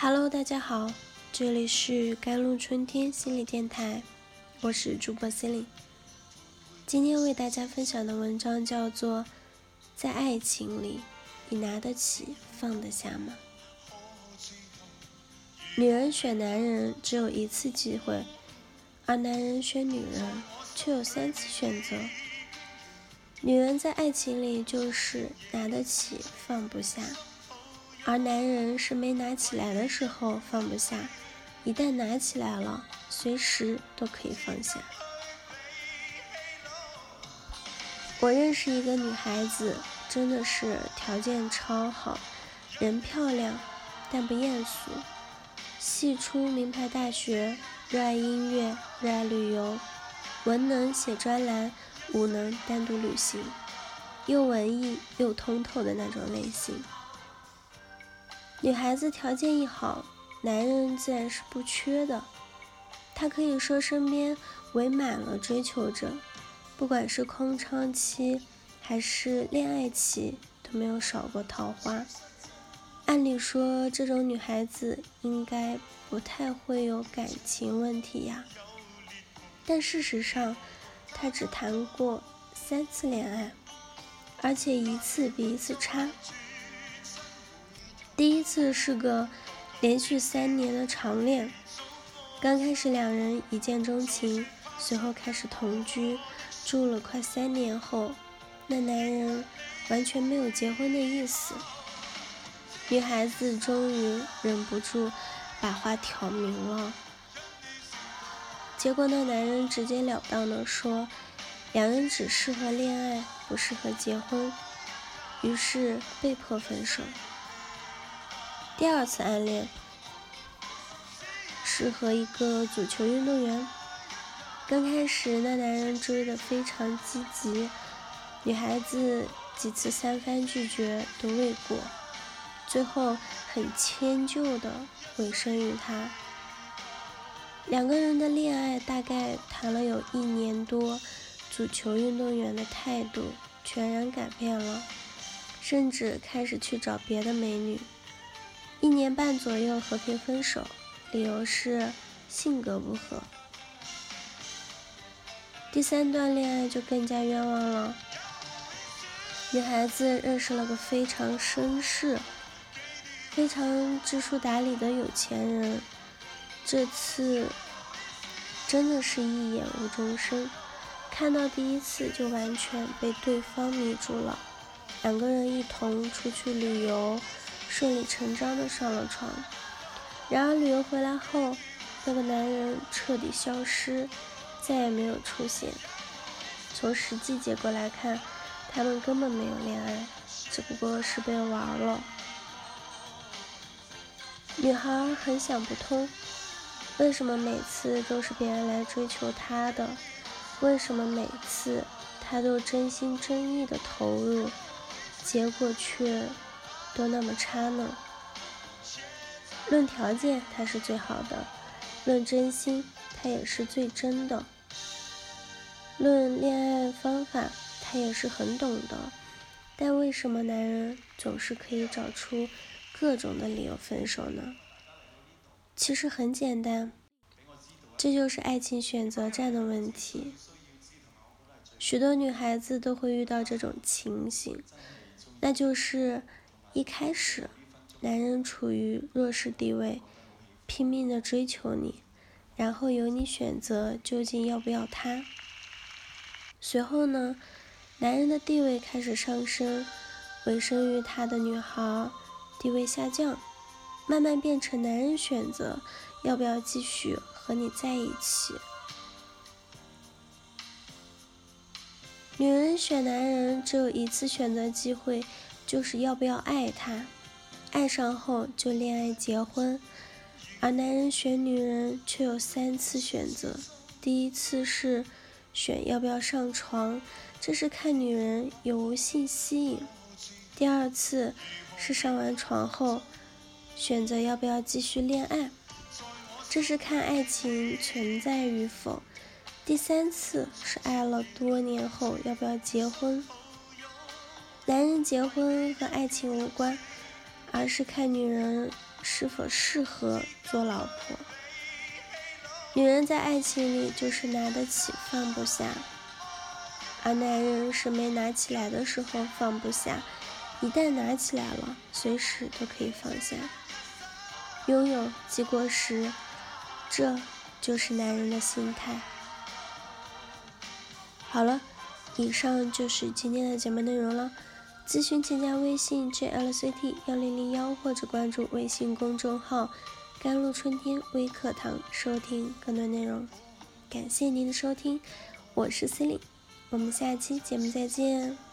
Hello，大家好，这里是甘露春天心理电台，我是主播 c e l i n 今天为大家分享的文章叫做《在爱情里，你拿得起放得下吗？》女人选男人只有一次机会，而男人选女人却有三次选择。女人在爱情里就是拿得起放不下。而男人是没拿起来的时候放不下，一旦拿起来了，随时都可以放下。我认识一个女孩子，真的是条件超好，人漂亮，但不艳俗，系出名牌大学，热爱音乐，热爱旅游，文能写专栏，武能单独旅行，又文艺又通透的那种类型。女孩子条件一好，男人自然是不缺的。他可以说身边围满了追求者，不管是空窗期还是恋爱期，都没有少过桃花。按理说，这种女孩子应该不太会有感情问题呀。但事实上，她只谈过三次恋爱，而且一次比一次差。第一次是个连续三年的长恋，刚开始两人一见钟情，随后开始同居，住了快三年后，那男人完全没有结婚的意思。女孩子终于忍不住把话挑明了，结果那男人直截了当的说，两人只适合恋爱，不适合结婚，于是被迫分手。第二次暗恋是和一个足球运动员。刚开始，那男人追得非常积极，女孩子几次三番拒绝都未果，最后很迁就的委身于他。两个人的恋爱大概谈了有一年多，足球运动员的态度全然改变了，甚至开始去找别的美女。一年半左右和平分手，理由是性格不合。第三段恋爱就更加冤枉了。女孩子认识了个非常绅士、非常知书达理的有钱人，这次真的是一眼无终身，看到第一次就完全被对方迷住了，两个人一同出去旅游。顺理成章的上了床，然而旅游回来后，那个男人彻底消失，再也没有出现。从实际结果来看，他们根本没有恋爱，只不过是被玩了。女孩很想不通，为什么每次都是别人来追求她的？为什么每次她都真心真意的投入，结果却……都那么差呢？论条件，他是最好的；论真心，他也是最真的；论恋爱方法，他也是很懂的。但为什么男人总是可以找出各种的理由分手呢？其实很简单，这就是爱情选择战的问题。许多女孩子都会遇到这种情形，那就是。一开始，男人处于弱势地位，拼命的追求你，然后由你选择究竟要不要他。随后呢，男人的地位开始上升，委身于他的女孩地位下降，慢慢变成男人选择要不要继续和你在一起。女人选男人只有一次选择机会。就是要不要爱他，爱上后就恋爱结婚，而男人选女人却有三次选择。第一次是选要不要上床，这是看女人有无性吸引；第二次是上完床后选择要不要继续恋爱，这是看爱情存在与否；第三次是爱了多年后要不要结婚。男人结婚和爱情无关，而是看女人是否适合做老婆。女人在爱情里就是拿得起放不下，而男人是没拿起来的时候放不下，一旦拿起来了，随时都可以放下。拥有即过时，这就是男人的心态。好了，以上就是今天的节目内容了。咨询请加微信 jlct 幺零零幺或者关注微信公众号“甘露春天微课堂”收听更多内容。感谢您的收听，我是 c e l i n e 我们下期节目再见。